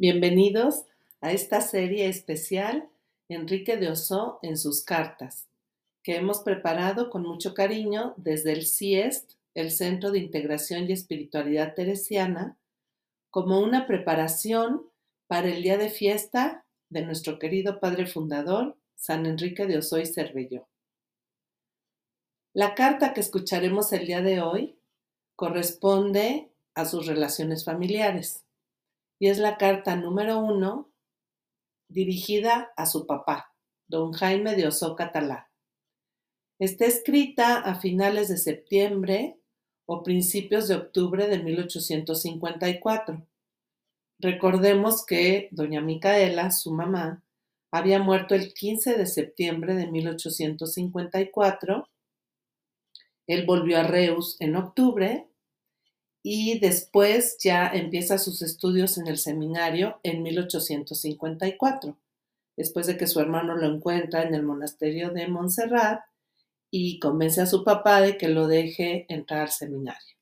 Bienvenidos a esta serie especial Enrique de Oso en sus cartas, que hemos preparado con mucho cariño desde el CIEST, el Centro de Integración y Espiritualidad Teresiana, como una preparación para el día de fiesta de nuestro querido Padre Fundador, San Enrique de Oso y Cervelló. La carta que escucharemos el día de hoy corresponde a sus relaciones familiares y es la carta número uno dirigida a su papá, don Jaime de Oso Catalá. Está escrita a finales de septiembre o principios de octubre de 1854. Recordemos que doña Micaela, su mamá, había muerto el 15 de septiembre de 1854. Él volvió a Reus en octubre y después ya empieza sus estudios en el seminario en 1854, después de que su hermano lo encuentra en el monasterio de Montserrat y convence a su papá de que lo deje entrar al seminario.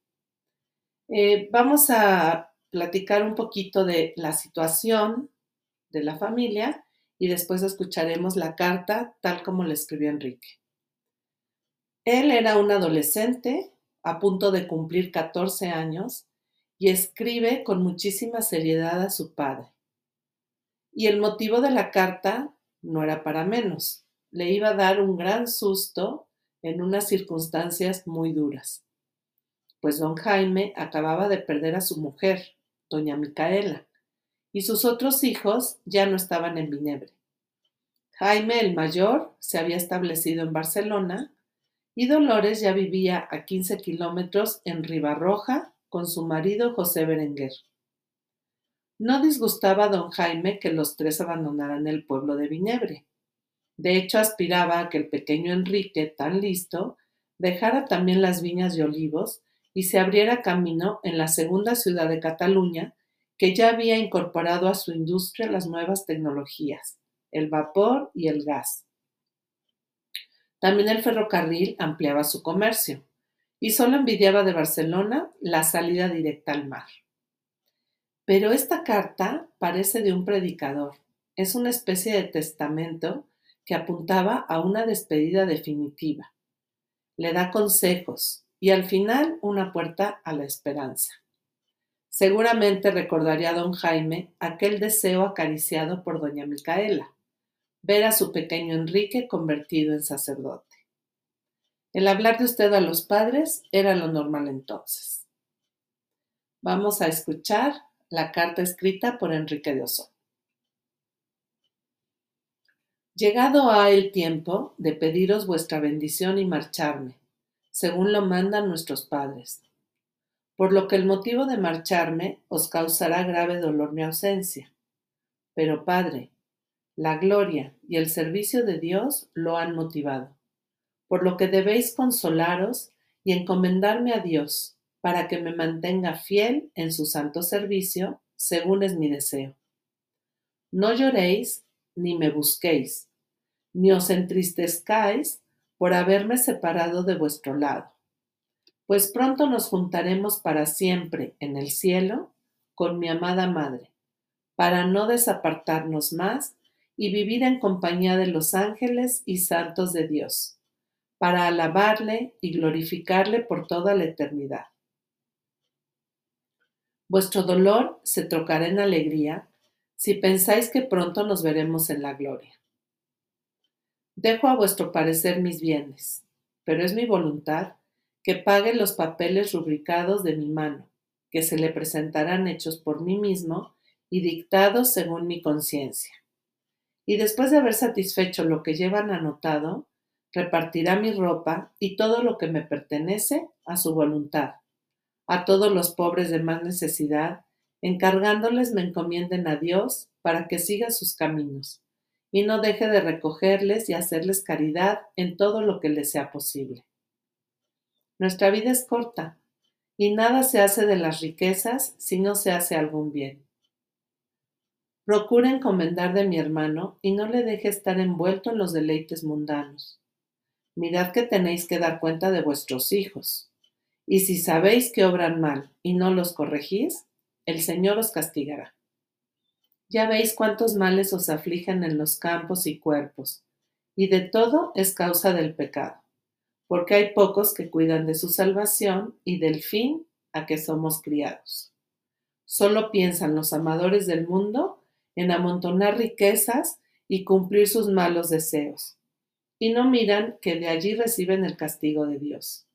Eh, vamos a platicar un poquito de la situación de la familia y después escucharemos la carta tal como la escribió Enrique. Él era un adolescente a punto de cumplir 14 años, y escribe con muchísima seriedad a su padre. Y el motivo de la carta no era para menos, le iba a dar un gran susto en unas circunstancias muy duras, pues don Jaime acababa de perder a su mujer, doña Micaela, y sus otros hijos ya no estaban en Vinebre. Jaime el mayor se había establecido en Barcelona y Dolores ya vivía a 15 kilómetros en Ribarroja con su marido José Berenguer. No disgustaba a don Jaime que los tres abandonaran el pueblo de Vinebre. De hecho, aspiraba a que el pequeño Enrique, tan listo, dejara también las viñas y olivos y se abriera camino en la segunda ciudad de Cataluña, que ya había incorporado a su industria las nuevas tecnologías, el vapor y el gas. También el ferrocarril ampliaba su comercio y solo envidiaba de Barcelona la salida directa al mar. Pero esta carta parece de un predicador. Es una especie de testamento que apuntaba a una despedida definitiva. Le da consejos y al final una puerta a la esperanza. Seguramente recordaría a don Jaime aquel deseo acariciado por doña Micaela, ver a su pequeño Enrique convertido en sacerdote. El hablar de usted a los padres era lo normal entonces. Vamos a escuchar la carta escrita por Enrique de Oso. Llegado ha el tiempo de pediros vuestra bendición y marcharme, según lo mandan nuestros padres. Por lo que el motivo de marcharme os causará grave dolor mi ausencia. Pero, Padre, la gloria y el servicio de Dios lo han motivado, por lo que debéis consolaros y encomendarme a Dios para que me mantenga fiel en su santo servicio, según es mi deseo. No lloréis ni me busquéis, ni os entristezcáis por haberme separado de vuestro lado, pues pronto nos juntaremos para siempre en el cielo con mi amada Madre, para no desapartarnos más y vivir en compañía de los ángeles y santos de Dios, para alabarle y glorificarle por toda la eternidad. Vuestro dolor se trocará en alegría si pensáis que pronto nos veremos en la gloria. Dejo a vuestro parecer mis bienes, pero es mi voluntad que pague los papeles rubricados de mi mano, que se le presentarán hechos por mí mismo y dictados según mi conciencia y después de haber satisfecho lo que llevan anotado, repartirá mi ropa y todo lo que me pertenece a su voluntad, a todos los pobres de más necesidad, encargándoles me encomienden a Dios para que siga sus caminos, y no deje de recogerles y hacerles caridad en todo lo que les sea posible. Nuestra vida es corta, y nada se hace de las riquezas si no se hace algún bien. Procura encomendar de mi hermano y no le deje estar envuelto en los deleites mundanos. Mirad que tenéis que dar cuenta de vuestros hijos. Y si sabéis que obran mal y no los corregís, el Señor os castigará. Ya veis cuántos males os afligen en los campos y cuerpos, y de todo es causa del pecado, porque hay pocos que cuidan de su salvación y del fin a que somos criados. Solo piensan los amadores del mundo en amontonar riquezas y cumplir sus malos deseos, y no miran que de allí reciben el castigo de Dios.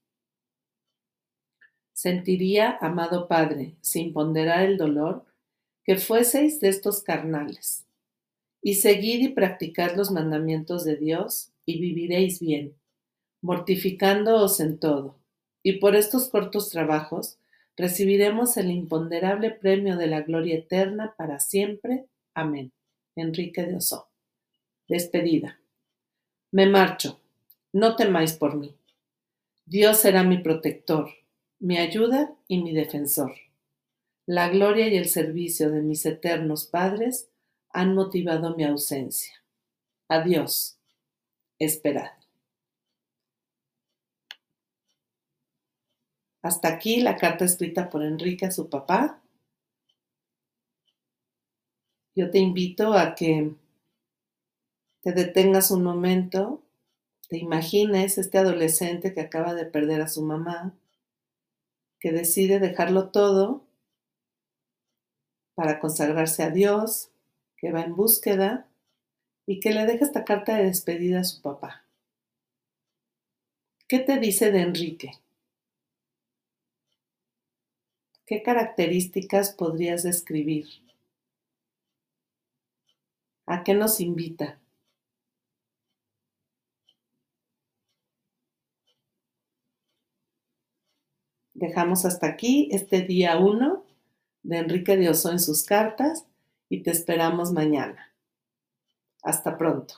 Sentiría, amado Padre, sin ponderar el dolor, que fueseis de estos carnales, y seguid y practicad los mandamientos de Dios, y viviréis bien, mortificándoos en todo, y por estos cortos trabajos recibiremos el imponderable premio de la gloria eterna para siempre. Amén. Enrique de Oso. Despedida. Me marcho. No temáis por mí. Dios será mi protector, mi ayuda y mi defensor. La gloria y el servicio de mis eternos padres han motivado mi ausencia. Adiós. Esperad. Hasta aquí la carta escrita por Enrique a su papá. Yo te invito a que te detengas un momento, te imagines este adolescente que acaba de perder a su mamá, que decide dejarlo todo para consagrarse a Dios, que va en búsqueda y que le deja esta carta de despedida a su papá. ¿Qué te dice de Enrique? ¿Qué características podrías describir? ¿A qué nos invita? Dejamos hasta aquí este día 1 de Enrique de Oso en sus cartas y te esperamos mañana. Hasta pronto.